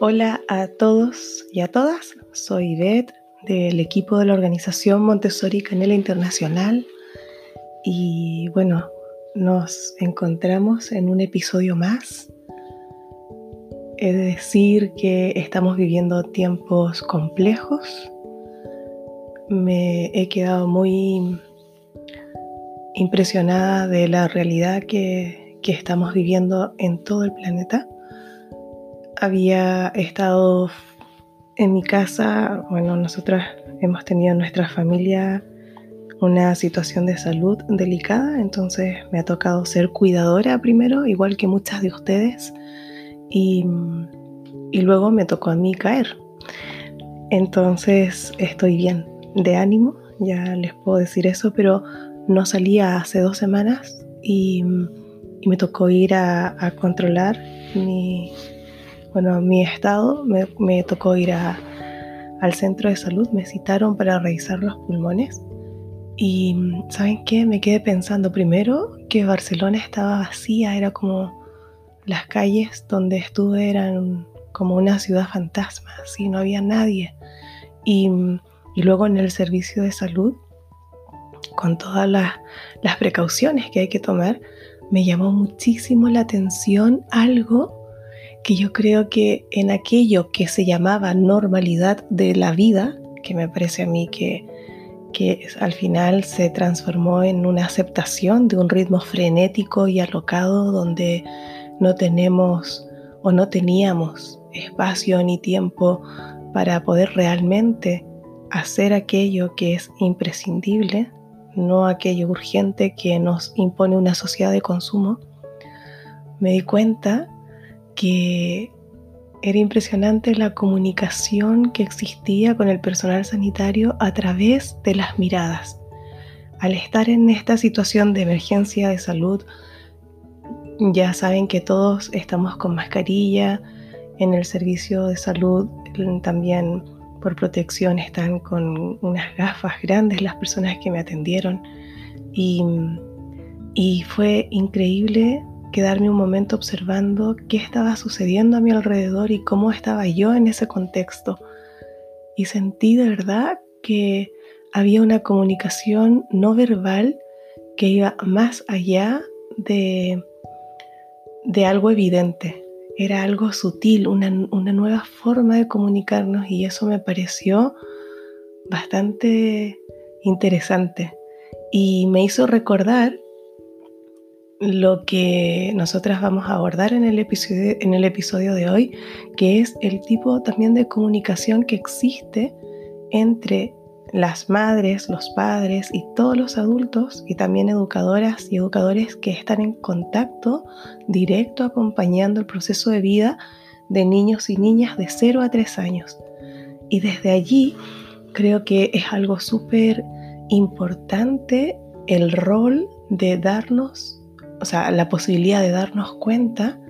Hola a todos y a todas, soy Beth del equipo de la organización Montessori Canela Internacional y bueno, nos encontramos en un episodio más. He de decir que estamos viviendo tiempos complejos. Me he quedado muy impresionada de la realidad que, que estamos viviendo en todo el planeta había estado en mi casa, bueno, nosotras hemos tenido en nuestra familia una situación de salud delicada, entonces me ha tocado ser cuidadora primero, igual que muchas de ustedes, y, y luego me tocó a mí caer. Entonces estoy bien de ánimo, ya les puedo decir eso, pero no salía hace dos semanas y, y me tocó ir a, a controlar mi, bueno, mi estado me, tocó ir al centro de salud, me citaron para revisar los pulmones y ¿saben qué? Me quedé pensando primero que Barcelona estaba vacía, era como las calles donde estuve eran como una ciudad fantasma, así no había nadie. Y, luego en el servicio de salud, con todas las, las precauciones que hay que tomar, me llamó muchísimo la atención algo que yo creo que en aquello que se llamaba normalidad de la vida, que me parece a mí que, que al final se transformó en una aceptación de un ritmo frenético y alocado donde no tenemos o no teníamos espacio ni tiempo para poder realmente hacer aquello que es imprescindible, no aquello urgente que nos impone una sociedad de consumo, me di cuenta que era impresionante la comunicación que existía con el personal sanitario a través de las miradas. Al estar en esta situación de emergencia de salud, ya saben que todos estamos con mascarilla, en el servicio de salud también por protección están con unas gafas grandes las personas que me atendieron y, y fue increíble quedarme un momento observando qué estaba sucediendo a mi alrededor y cómo estaba yo en ese contexto. Y sentí de verdad que había una comunicación no verbal que iba más allá de, de algo evidente. Era algo sutil, una, una nueva forma de comunicarnos y eso me pareció bastante interesante. Y me hizo recordar lo que nosotras vamos a abordar en el, episodio, en el episodio de hoy, que es el tipo también de comunicación que existe entre las madres, los padres y todos los adultos y también educadoras y educadores que están en contacto directo acompañando el proceso de vida de niños y niñas de 0 a 3 años. Y desde allí creo que es algo súper importante el rol de darnos o sea, la posibilidad de darnos cuenta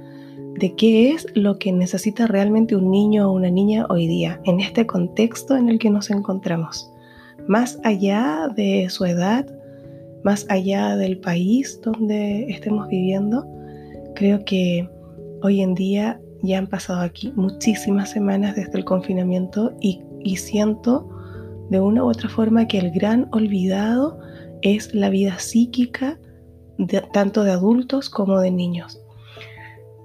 de qué es lo que necesita realmente un niño o una niña hoy día, en este contexto en el que nos encontramos. Más allá de su edad, más allá del país donde estemos viviendo, creo que hoy en día ya han pasado aquí muchísimas semanas desde el confinamiento y, siento de una u otra forma que el gran olvidado es la vida psíquica tanto de adultos como de niños.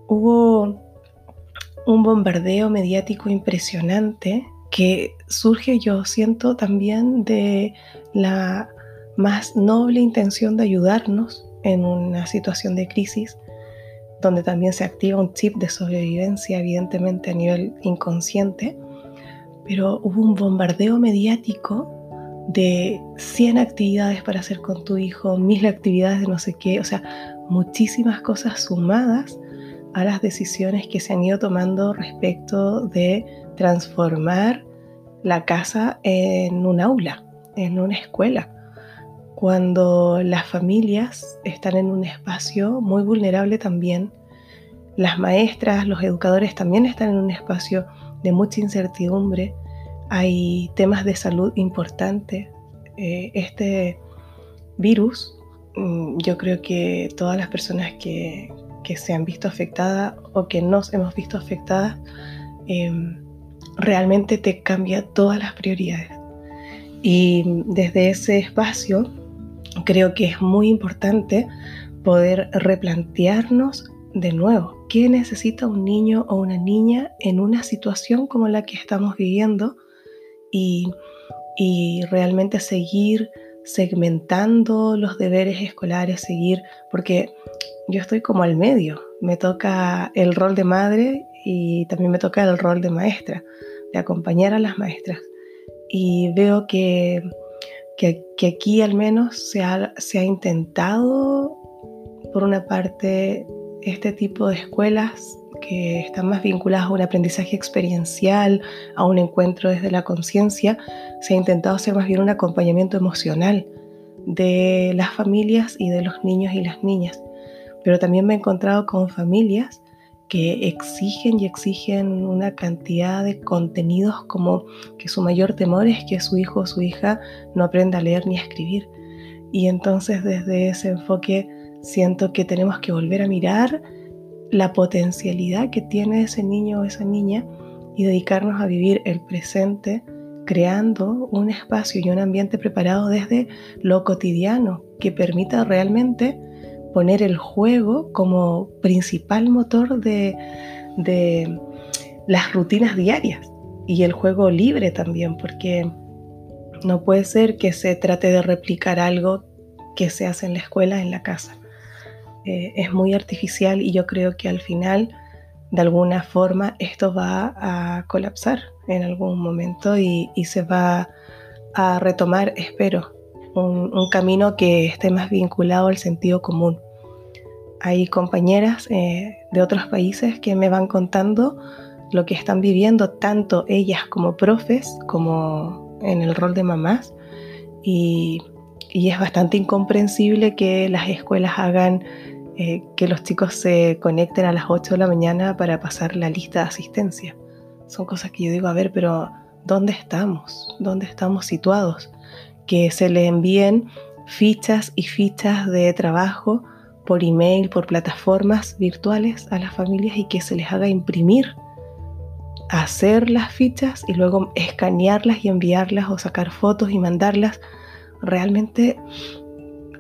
Hubo un bombardeo mediático impresionante que surge, yo siento, también de la más noble intención de ayudarnos en una situación de crisis, donde también se activa un chip de sobrevivencia, evidentemente a nivel inconsciente, pero hubo un bombardeo mediático de 100 actividades para hacer con tu hijo, mil actividades de no sé qué, o sea, muchísimas cosas sumadas a las decisiones que se han ido tomando respecto de transformar la casa en un aula, en una escuela, cuando las familias están en un espacio muy vulnerable también, las maestras, los educadores también están en un espacio de mucha incertidumbre, hay temas de salud importantes. Eh, este virus, mm, yo creo que todas las personas que, se han visto afectadas o que nos hemos visto afectadas, em, realmente te cambia todas las prioridades. Y desde ese espacio creo que es muy importante poder replantearnos de nuevo qué necesita un niño o una niña en una situación como la que estamos viviendo y, realmente seguir segmentando los deberes escolares, seguir, porque yo estoy como al medio, me toca el rol de madre y también me toca el rol de maestra, de acompañar a las maestras. Y veo que, que, aquí al menos se ha, se ha intentado, por una parte, este tipo de escuelas que están más vinculadas a un aprendizaje experiencial, a un encuentro desde la conciencia, se ha intentado hacer más bien un acompañamiento emocional de las familias y de los niños y las niñas. Pero también me he encontrado con familias que exigen y exigen una cantidad de contenidos como que su mayor temor es que su hijo o su hija no aprenda a leer ni a escribir. Y entonces desde ese enfoque siento que tenemos que volver a mirar la potencialidad que tiene ese niño o esa niña y dedicarnos a vivir el presente creando un espacio y un ambiente preparado desde lo cotidiano que permita realmente poner el juego como principal motor de, de las rutinas diarias y el juego libre también, porque no puede ser que se trate de replicar algo que se hace en la escuela, en la casa. Eh, es muy artificial y yo creo que al final, de alguna forma, esto va a colapsar en algún momento y, se va a retomar, espero, un, camino que esté más vinculado al sentido común. Hay compañeras eh, de otros países que me van contando lo que están viviendo, tanto ellas como profes, como en el rol de mamás, y, y es bastante incomprensible que las escuelas hagan eh, que los chicos se conecten a las 8 de la mañana para pasar la lista de asistencia. Son cosas que yo digo, a ver, pero ¿dónde estamos? ¿Dónde estamos situados? Que se le envíen fichas y fichas de trabajo por email, por plataformas virtuales a las familias y que se les haga imprimir, hacer las fichas y luego escanearlas y enviarlas o sacar fotos y mandarlas. Realmente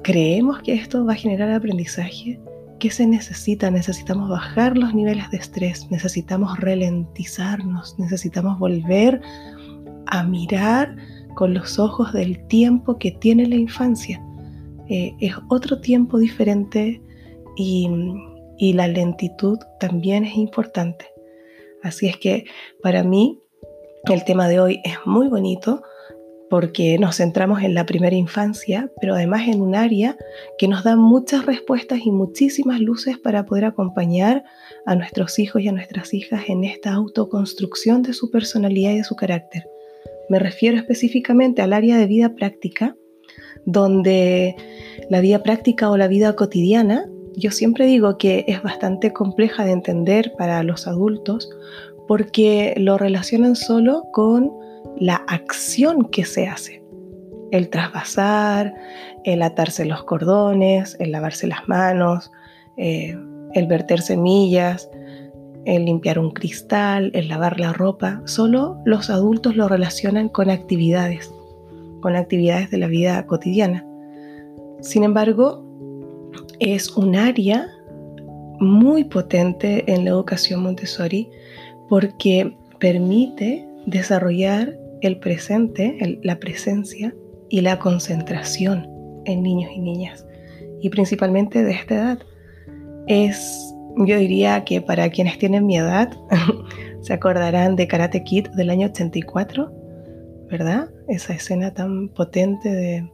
creemos que esto va a generar aprendizaje. ¿Qué se necesita? Necesitamos bajar los niveles de estrés, necesitamos ralentizarnos, necesitamos volver a mirar con los ojos del tiempo que tiene la infancia. Eh, es otro tiempo diferente y, y la lentitud también es importante. Así es que para mí el tema de hoy es muy bonito porque nos centramos en la primera infancia, pero además en un área que nos da muchas respuestas y muchísimas luces para poder acompañar a nuestros hijos y a nuestras hijas en esta autoconstrucción de su personalidad y de su carácter. Me refiero específicamente al área de vida práctica, donde la vida práctica o la vida cotidiana, yo siempre digo que es bastante compleja de entender para los adultos porque lo relacionan solo con la acción que se hace. El trasvasar, el atarse los cordones, el lavarse las manos, eh, el verter semillas, el limpiar un cristal, el lavar la ropa. Solo los adultos lo relacionan con actividades, con actividades de la vida cotidiana. Sin embargo, es un área muy potente en la educación Montessori porque permite desarrollar el presente, la presencia y la concentración en niños y niñas, y principalmente de esta edad. Es, yo diría que para quienes tienen mi edad, se acordarán de Karate Kid del año 84, ¿verdad? Esa escena tan potente de,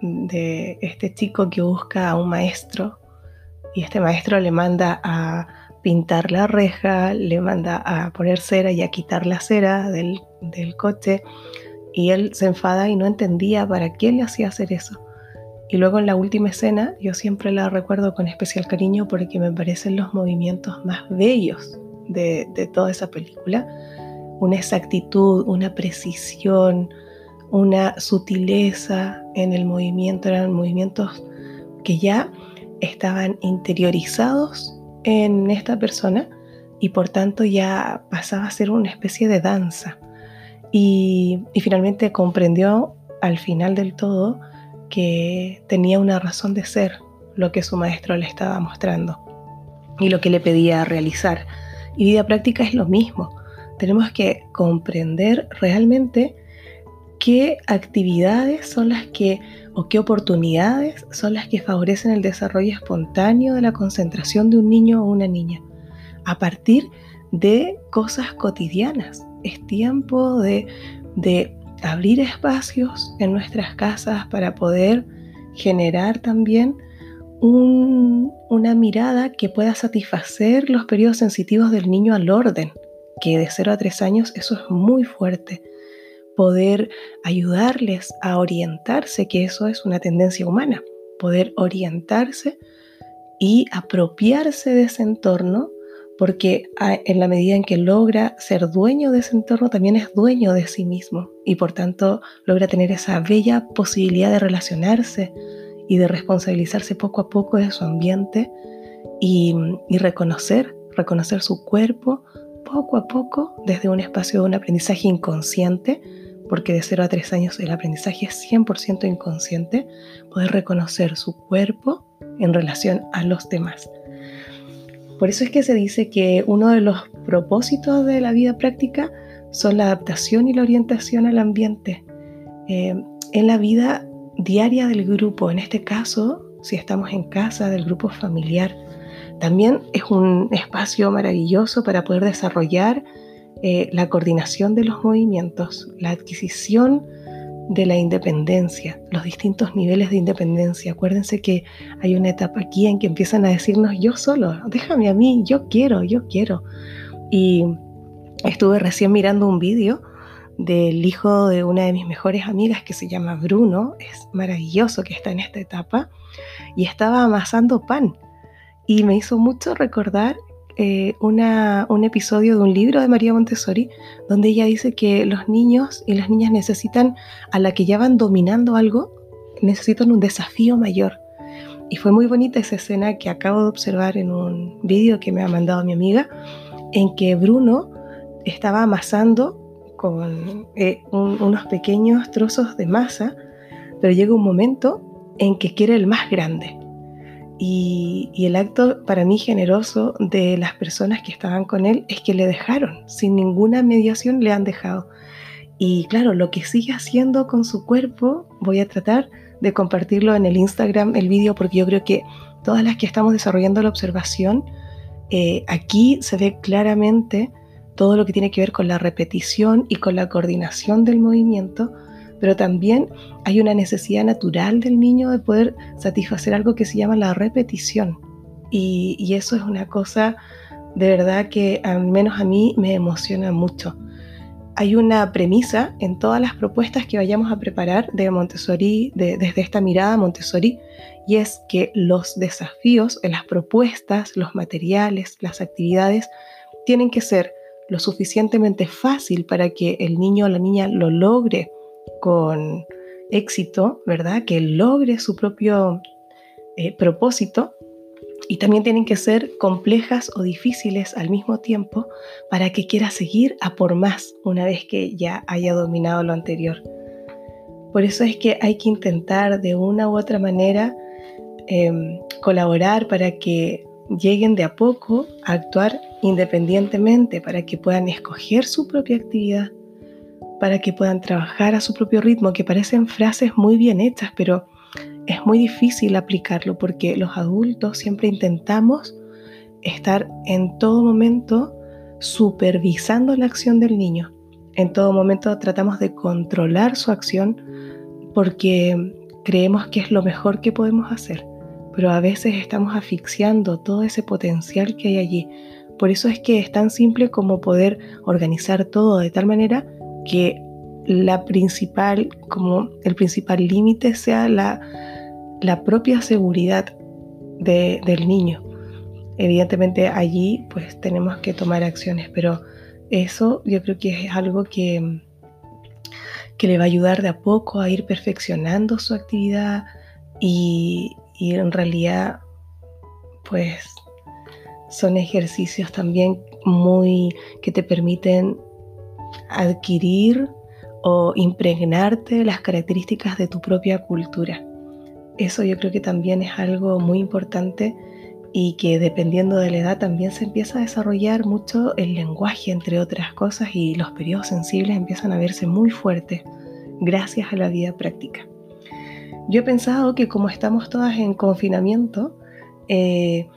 de este chico que busca a un maestro y este maestro le manda a pintar la reja, le manda a poner cera y a quitar la cera del, coche y él se enfada y no entendía para qué le hacía hacer eso. Y luego en la última escena, yo siempre la recuerdo con especial cariño porque me parecen los movimientos más bellos de, de toda esa película. Una exactitud, una precisión, una sutileza en el movimiento, eran movimientos que ya estaban interiorizados en esta persona y por tanto ya pasaba a ser una especie de danza. Y, finalmente comprendió al final del todo que tenía una razón de ser lo que su maestro le estaba mostrando y lo que le pedía realizar. Y vida práctica es lo mismo. Tenemos que comprender realmente qué actividades son las que o qué oportunidades son las que favorecen el desarrollo espontáneo de la concentración de un niño o una niña a partir de cosas cotidianas. Es tiempo de, de abrir espacios en nuestras casas para poder generar también una mirada que pueda satisfacer los periodos sensitivos del niño al orden, que de 0 a 3 años eso es muy fuerte. Poder ayudarles a orientarse, que eso es una tendencia humana, poder orientarse y apropiarse de ese entorno, porque en la medida en que logra ser dueño de ese entorno, también es dueño de sí mismo y por tanto logra tener esa bella posibilidad de relacionarse, y de responsabilizarse poco a poco de su ambiente y, reconocer, reconocer su cuerpo poco a poco desde un espacio de un aprendizaje inconsciente, porque de 0 a 3 años el aprendizaje es 100% inconsciente, poder reconocer su cuerpo en relación a los demás. Por eso es que se dice que uno de los propósitos de la vida práctica son la adaptación y la orientación al ambiente. Eh, en la vida diaria del grupo, en este caso, si estamos en casa, del grupo familiar. También es un espacio maravilloso para poder desarrollar eh, la coordinación de los movimientos, la adquisición de la independencia, los distintos niveles de independencia. Acuérdense que hay una etapa aquí en que empiezan a decirnos yo solo, déjame a mí, yo quiero, yo quiero. Y estuve recién mirando un vídeo del hijo de una de mis mejores amigas que se llama Bruno, es maravilloso que está en esta etapa, y estaba amasando pan. Y me hizo mucho recordar eh, un episodio de un libro de María Montessori, donde ella dice que los niños y las niñas necesitan, a la que ya van dominando algo, necesitan un desafío mayor. Y fue muy bonita esa escena que acabo de observar en un vídeo que me ha mandado mi amiga, en que Bruno estaba amasando con eh, unos pequeños trozos de masa, pero llega un momento en que quiere el más grande. Y, el acto para mí generoso de las personas que estaban con él es que le dejaron, sin ninguna mediación le han dejado. Y claro, lo que sigue haciendo con su cuerpo, voy a tratar de compartirlo en el Instagram, el vídeo, porque yo creo que todas las que estamos desarrollando la observación, eh, aquí se ve claramente todo lo que tiene que ver con la repetición y con la coordinación del movimiento, pero también hay una necesidad natural del niño de poder satisfacer algo que se llama la repetición. Y, eso es una cosa de verdad que al menos a mí me emociona mucho. Hay una premisa en todas las propuestas que vayamos a preparar de Montessori, desde esta mirada Montessori, y es que los desafíos en las propuestas, los materiales, las actividades, tienen que ser lo suficientemente fácil para que el niño o la niña lo logre con éxito, ¿verdad? Que logre su propio eh, propósito. Y también tienen que ser complejas o difíciles al mismo tiempo para que quiera seguir a por más una vez que ya haya dominado lo anterior. Por eso es que hay que intentar de una u otra manera em, colaborar para que lleguen de a poco a actuar independientemente para que puedan escoger su propia actividad, para que puedan trabajar a su propio ritmo, que parecen frases muy bien hechas, pero es muy difícil aplicarlo porque los adultos siempre intentamos estar en todo momento supervisando la acción del niño. En todo momento tratamos de controlar su acción porque creemos que es lo mejor que podemos hacer pero a veces estamos asfixiando todo ese potencial que hay allí. Por eso es que es tan simple como poder organizar todo de tal manera que la principal, como el principal límite sea la, la propia seguridad del niño. Evidentemente allí pues tenemos que tomar acciones, pero eso yo creo que es algo que, que le va a ayudar de a poco a ir perfeccionando su actividad y, y en realidad pues son ejercicios también muy que te permiten adquirir o impregnarte las características de tu propia cultura. Eso yo creo que también es algo muy importante y que dependiendo de la edad también se empieza a desarrollar mucho el lenguaje, entre otras cosas, y los periodos sensibles empiezan a verse muy fuertes gracias a la vida práctica. Yo he pensado que como estamos todas en confinamiento, eh,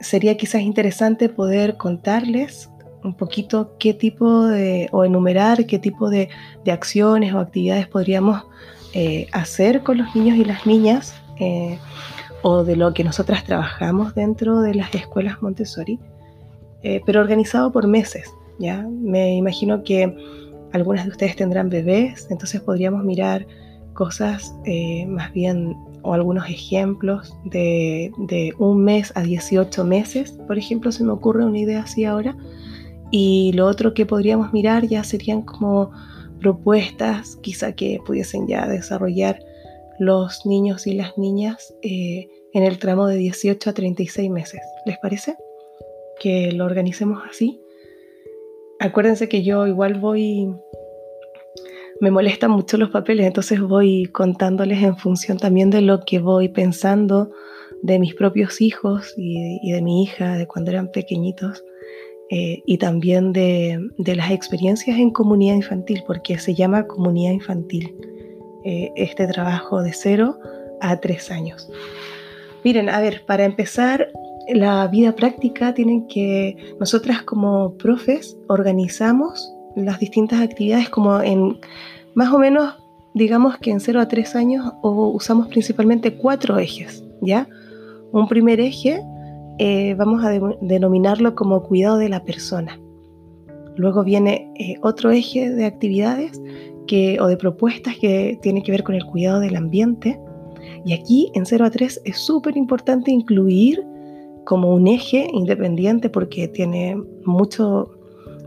sería quizás interesante poder contarles un poquito qué tipo de, o enumerar qué tipo de, acciones o actividades podríamos eh, hacer con los niños y las niñas eh, o de lo que nosotras trabajamos dentro de las escuelas Montessori, eh, pero organizado por meses. ¿ya? Me imagino que algunas de ustedes tendrán bebés, entonces podríamos mirar cosas más bien o algunos ejemplos de, de, un mes a 18 meses, por ejemplo, se me ocurre una idea así ahora, y lo otro que podríamos mirar ya serían como propuestas quizá que pudiesen ya desarrollar los niños y las niñas eh, en el tramo de 18 a 36 meses. ¿Les parece? Que lo organicemos así. Acuérdense que yo igual voy, me molestan mucho los papeles, entonces voy contándoles en función también de lo que voy pensando de mis propios hijos y, y de mi hija, de cuando eran pequeñitos. Eh, y también de, las experiencias en comunidad infantil, porque se llama comunidad infantil, eh, este trabajo de cero a tres años. Miren, a ver, para empezar, la vida práctica tienen que, nosotras como profes organizamos las distintas actividades como en más o menos, digamos que en cero a tres años o usamos principalmente cuatro ejes, ¿ya? Un primer eje eh, vamos a denominarlo como cuidado de la persona. Luego viene eh, otro eje de actividades que, o de propuestas que tiene que ver con el cuidado del ambiente. Y aquí en 0 a 3 es súper importante incluir como un eje independiente porque tiene mucho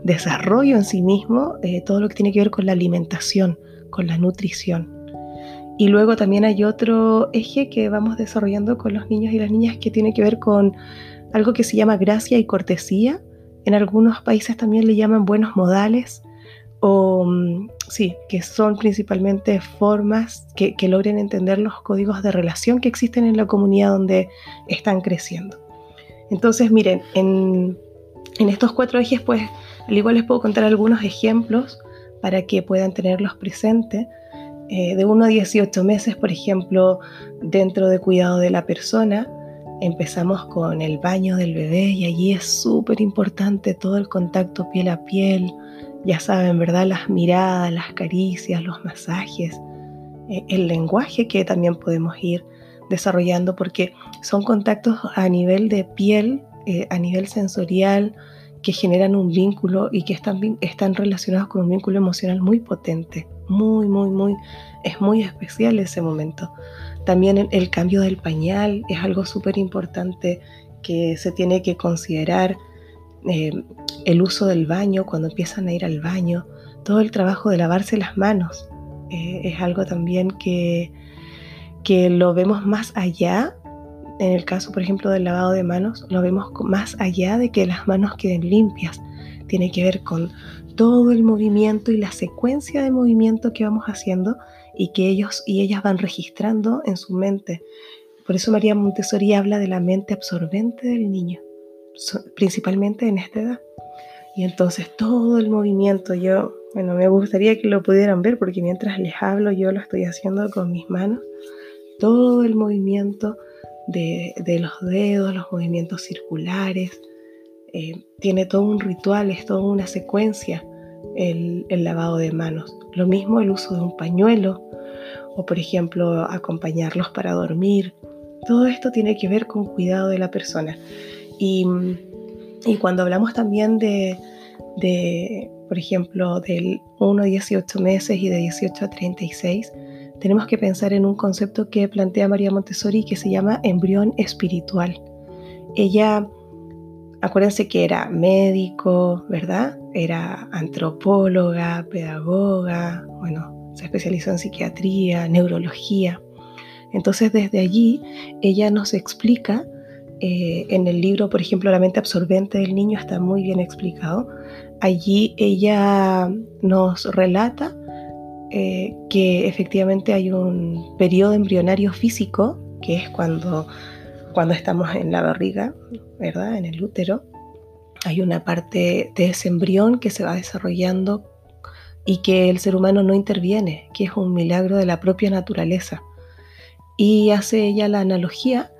desarrollo en sí mismo eh, todo lo que tiene que ver con la alimentación, con la nutrición. Y luego también hay otro eje que vamos desarrollando con los niños y las niñas que tiene que ver con algo que se llama gracia y cortesía. En algunos países también le llaman buenos modales o mm, sí, que son principalmente formas que, logren entender los códigos de relación que existen en la comunidad donde están creciendo. Entonces, miren, en, en estos cuatro ejes, pues, al igual les puedo contar algunos ejemplos para que puedan tenerlos presentes. Eh, de 1 a 18 meses, por ejemplo, dentro de cuidado de la persona, empezamos con el baño del bebé y allí es súper importante todo el contacto piel a piel, ya saben, ¿verdad? Las miradas, las caricias, los masajes, eh, el lenguaje que también podemos ir desarrollando porque son contactos a nivel de piel, eh, a nivel sensorial, que generan un vínculo y que están, están relacionados con un vínculo emocional muy potente, muy, muy, muy, es muy especial ese momento. También el cambio del pañal es algo súper importante que se tiene que considerar. Eh, el uso del baño, cuando empiezan a ir al baño, todo el trabajo de lavarse las manos, eh, es algo también que, que lo vemos más allá en el caso, por ejemplo, del lavado de manos, lo vemos más allá de que las manos queden limpias. Tiene que ver con todo el movimiento y la secuencia de movimiento que vamos haciendo y que ellos y ellas van registrando en su mente. Por eso María Montessori habla de la mente absorbente del niño, principalmente en esta edad. Y entonces todo el movimiento, yo, bueno, me gustaría que lo pudieran ver porque mientras les hablo yo lo estoy haciendo con mis manos. Todo el movimiento de, los dedos, los movimientos circulares. Eh, tiene todo un ritual, es toda una secuencia el, lavado de manos. Lo mismo el uso de un pañuelo o, por ejemplo, acompañarlos para dormir. Todo esto tiene que ver con cuidado de la persona. Y, cuando hablamos también de, de, por ejemplo, del 1 a 18 meses y de 18 a 36, tenemos que pensar en un concepto que plantea María Montessori que se llama embrión espiritual. Ella, acuérdense que era médico, ¿verdad? Era antropóloga, pedagoga, bueno, se especializó en psiquiatría, neurología. Entonces desde allí ella nos explica eh, en el libro, por ejemplo, La mente absorbente del niño está muy bien explicado. Allí ella nos relata eh, que efectivamente hay un periodo embrionario físico, que es cuando, cuando estamos en la barriga, ¿verdad? En el útero. Hay una parte de ese embrión que se va desarrollando y que el ser humano no interviene, que es un milagro de la propia naturaleza. Y hace ella la analogía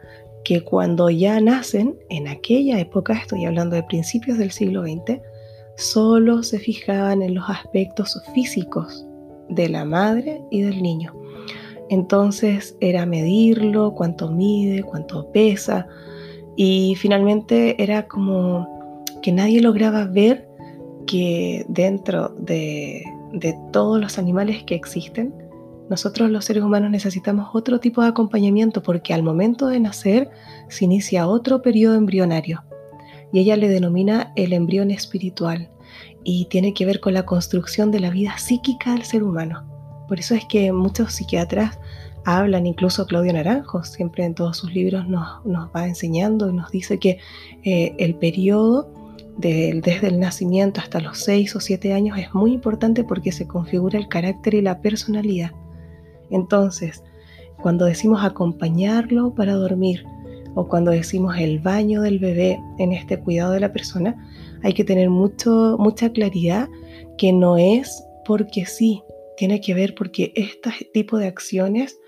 que cuando ya nacen, en aquella época, estoy hablando de principios del siglo XX, solo se fijaban en los aspectos físicos de la madre y del niño. Entonces era medirlo, cuánto mide, cuánto pesa, y finalmente era como que nadie lograba ver que dentro de, de todos los animales que existen, nosotros los seres humanos necesitamos otro tipo de acompañamiento porque al momento de nacer se inicia otro periodo embrionario y ella le denomina el embrión espiritual y tiene que ver con la construcción de la vida psíquica del ser humano. Por eso es que muchos psiquiatras hablan, incluso Claudio Naranjo, siempre en todos sus libros nos, nos va enseñando y nos dice que eh, el periodo desde el nacimiento hasta los 6 o 7 años es muy importante porque se configura el carácter y la personalidad. Entonces, cuando decimos acompañarlo para dormir o cuando decimos el baño del bebé en este cuidado de la persona, hay que tener mucho, mucha claridad que no es porque sí, tiene que ver porque este tipo de acciones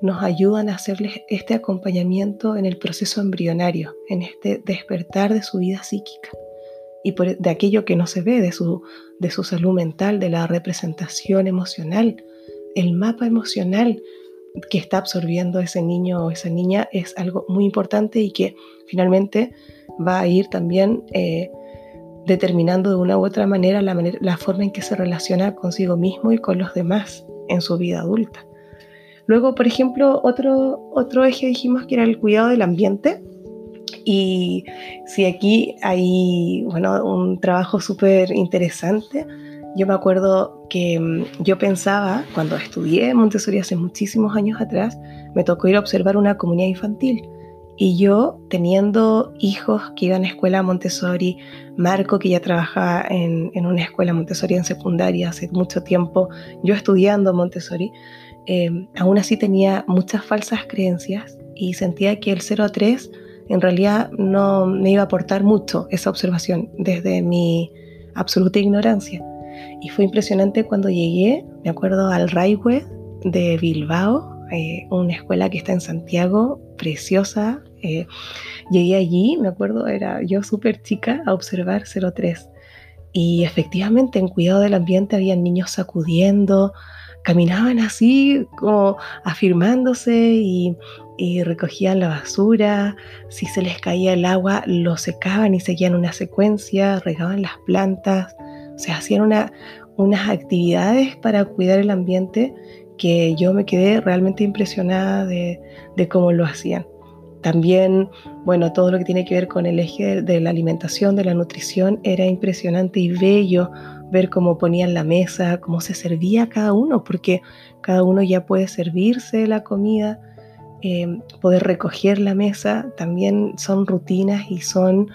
nos ayudan a hacerles este acompañamiento en el proceso embrionario, en este despertar de su vida psíquica y de aquello que no se ve, de su, de su salud mental, de la representación emocional, el mapa emocional que está absorbiendo ese niño o esa niña es algo muy importante y que finalmente va a ir también eh, determinando de una u otra manera la, la forma en que se relaciona consigo mismo y con los demás en su vida adulta. Luego, por ejemplo, otro, otro eje dijimos que era el cuidado del ambiente. Y si aquí hay bueno, un trabajo súper interesante, yo me acuerdo que mm, yo pensaba, cuando estudié Montessori hace muchísimos años atrás, me tocó ir a observar una comunidad infantil. Y yo, teniendo hijos que iban a escuela Montessori, Marco, que ya trabajaba en, una escuela Montessori en secundaria hace mucho tiempo, yo estudiando Montessori, eh, aún así tenía muchas falsas creencias y sentía que el 0 a 3 en realidad no me iba a aportar mucho esa observación desde mi absoluta ignorancia. Y fue impresionante cuando llegué, me acuerdo al Raihue de Bilbao, eh, una escuela que está en Santiago, preciosa. Eh, llegué allí, me acuerdo, era yo súper chica a observar 03. Y efectivamente en cuidado del ambiente había niños sacudiendo, caminaban así como afirmándose y, y, recogían la basura, si se les caía el agua lo secaban y seguían una secuencia, regaban las plantas, o sea, hacían unas actividades para cuidar el ambiente que yo me quedé realmente impresionada de, cómo lo hacían. También, bueno, todo lo que tiene que ver con el eje de la alimentación, de la nutrición, era impresionante y bello ver cómo ponían la mesa, cómo se servía cada uno, porque cada uno ya puede servirse la comida, eh, poder recoger la mesa, también son rutinas y son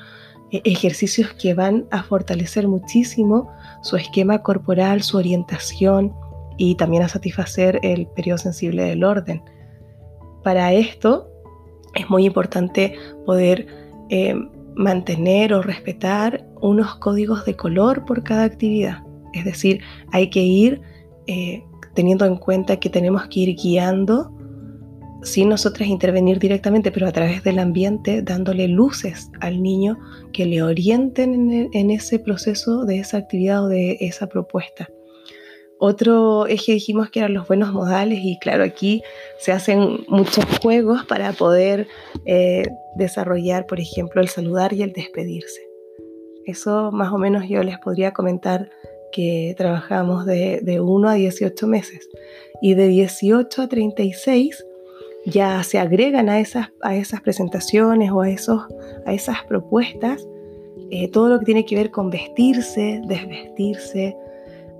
ejercicios que van a fortalecer muchísimo su esquema corporal, su orientación y también a satisfacer el periodo sensible del orden. Para esto es muy importante poder eh, mantener o respetar unos códigos de color por cada actividad. Es decir, hay que ir eh, teniendo en cuenta que tenemos que ir guiando sin nosotras intervenir directamente, pero a través del ambiente, dándole luces al niño que le orienten en, ese proceso de esa actividad o de esa propuesta. Otro eje dijimos que eran los buenos modales y claro, aquí se hacen muchos juegos para poder eh, desarrollar, por ejemplo, el saludar y el despedirse. Eso más o menos yo les podría comentar que trabajamos de, de 1 a 18 meses y de 18 a 36 ya se agregan a esas, presentaciones o a esas propuestas eh, todo lo que tiene que ver con vestirse, desvestirse.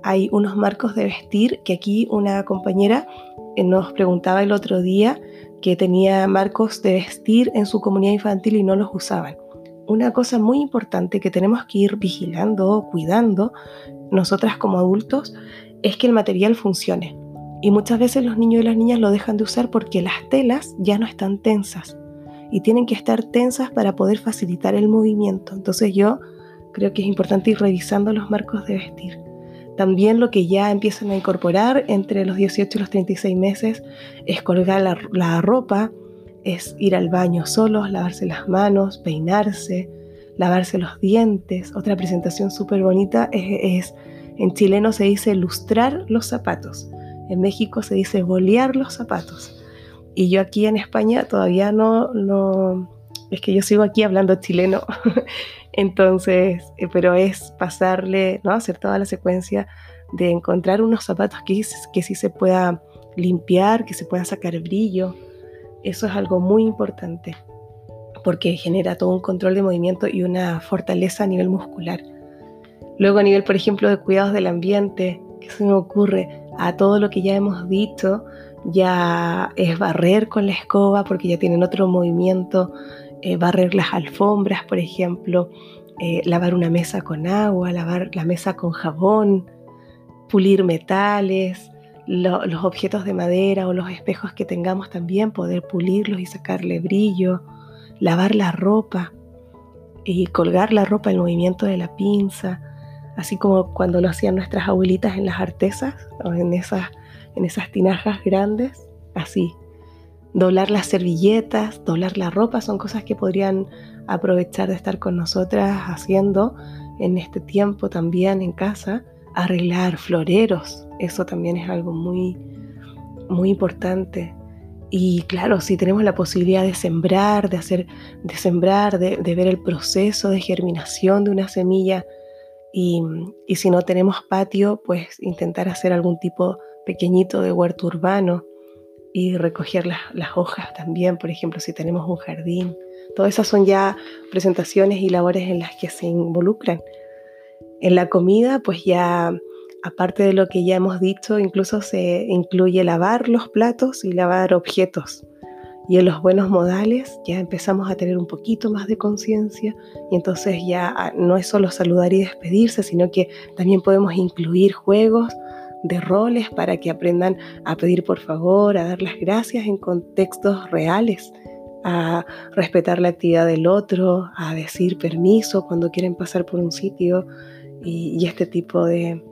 Hay unos marcos de vestir que aquí una compañera eh, nos preguntaba el otro día que tenía marcos de vestir en su comunidad infantil y no los usaban. Una cosa muy importante que tenemos que ir vigilando, cuidando, nosotras como adultos, es que el material funcione. Y muchas veces los niños y las niñas lo dejan de usar porque las telas ya no están tensas y tienen que estar tensas para poder facilitar el movimiento. Entonces yo creo que es importante ir revisando los marcos de vestir. También lo que ya empiezan a incorporar entre los 18 y los 36 meses es colgar la, ropa, es ir al baño solos, lavarse las manos, peinarse, lavarse los dientes. Otra presentación súper bonita es, en chileno se dice lustrar los zapatos, en México se dice bolear los zapatos. Y yo aquí en España todavía no, no, es que yo sigo aquí hablando chileno, entonces, eh, pero es pasarle, ¿no? Hacer toda la secuencia de encontrar unos zapatos que, que sí se pueda limpiar, que se pueda sacar brillo. Eso es algo muy importante porque genera todo un control de movimiento y una fortaleza a nivel muscular. Luego a nivel, por ejemplo, de cuidados del ambiente, ¿qué se me ocurre? A todo lo que ya hemos dicho, ya es barrer con la escoba porque ya tienen otro movimiento, eh, barrer las alfombras, por ejemplo, eh, lavar una mesa con agua, lavar la mesa con jabón, pulir metales, los objetos de madera o los espejos que tengamos también, poder pulirlos y sacarle brillo, lavar la ropa y colgar la ropa en movimiento de la pinza, así como cuando lo hacían nuestras abuelitas en las artesas o en esas en esas tinajas grandes, así. Doblar las servilletas, doblar la ropa, son cosas que podrían aprovechar de estar con nosotras haciendo en este tiempo también en casa. Arreglar floreros, eso también es algo muy, muy importante. Y claro, si tenemos la posibilidad de sembrar, de hacer, de sembrar, de, ver el proceso de germinación de una semilla, y, si no tenemos patio, pues intentar hacer algún tipo pequeñito de huerto urbano y recoger las, hojas también, por ejemplo, si tenemos un jardín. Todas esas son ya presentaciones y labores en las que se involucran. En la comida, pues ya, aparte de lo que ya hemos dicho, incluso se incluye lavar los platos y lavar objetos. Y en los buenos modales ya empezamos a tener un poquito más de conciencia y entonces ya ah, no es solo saludar y despedirse, sino que también podemos incluir juegos de roles para que aprendan a pedir por favor, a dar las gracias en contextos reales, a respetar la actividad del otro, a decir permiso cuando quieren pasar por un sitio y, este tipo de,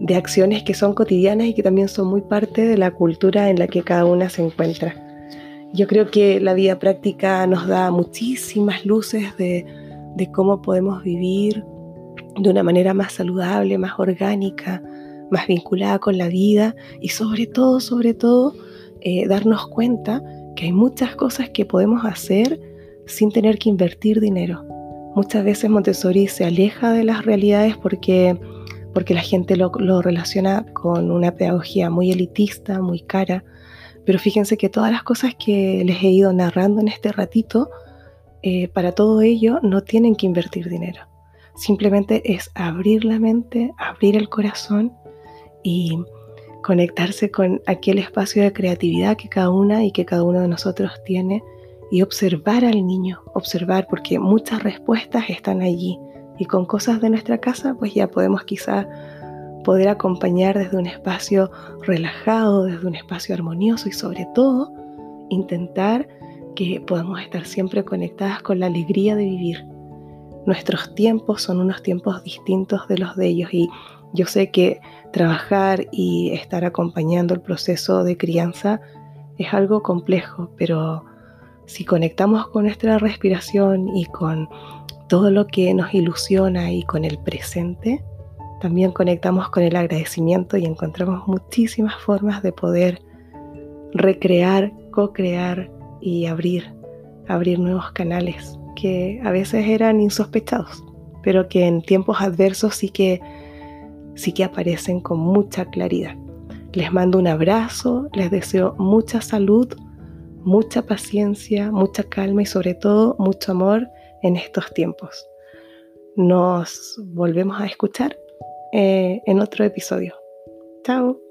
de acciones que son cotidianas y que también son muy parte de la cultura en la que cada una se encuentra. Yo creo que la vida práctica nos da muchísimas luces de, cómo podemos vivir de una manera más saludable, más orgánica, más vinculada con la vida y sobre todo, sobre todo, eh, darnos cuenta que hay muchas cosas que podemos hacer sin tener que invertir dinero. Muchas veces Montessori se aleja de las realidades porque, porque la gente lo, relaciona con una pedagogía muy elitista, muy cara, pero fíjense que todas las cosas que les he ido narrando en este ratito, eh, para todo ello no tienen que invertir dinero. Simplemente es abrir la mente, abrir el corazón y conectarse con aquel espacio de creatividad que cada una y que cada uno de nosotros tiene y observar al niño, observar porque muchas respuestas están allí y con cosas de nuestra casa pues ya podemos quizá poder acompañar desde un espacio relajado, desde un espacio armonioso y sobre todo intentar que podamos estar siempre conectadas con la alegría de vivir. Nuestros tiempos son unos tiempos distintos de los de ellos y yo sé que trabajar y estar acompañando el proceso de crianza es algo complejo, pero si conectamos con nuestra respiración y con todo lo que nos ilusiona y con el presente, también conectamos con el agradecimiento y encontramos muchísimas formas de poder recrear, co-crear y abrir, abrir nuevos canales que a veces eran insospechados, pero que en tiempos adversos sí que sí que aparecen con mucha claridad. Les mando un abrazo, les deseo mucha salud, mucha paciencia, mucha calma y sobre todo mucho amor en estos tiempos. Nos volvemos a escuchar eh, en otro episodio. Chao.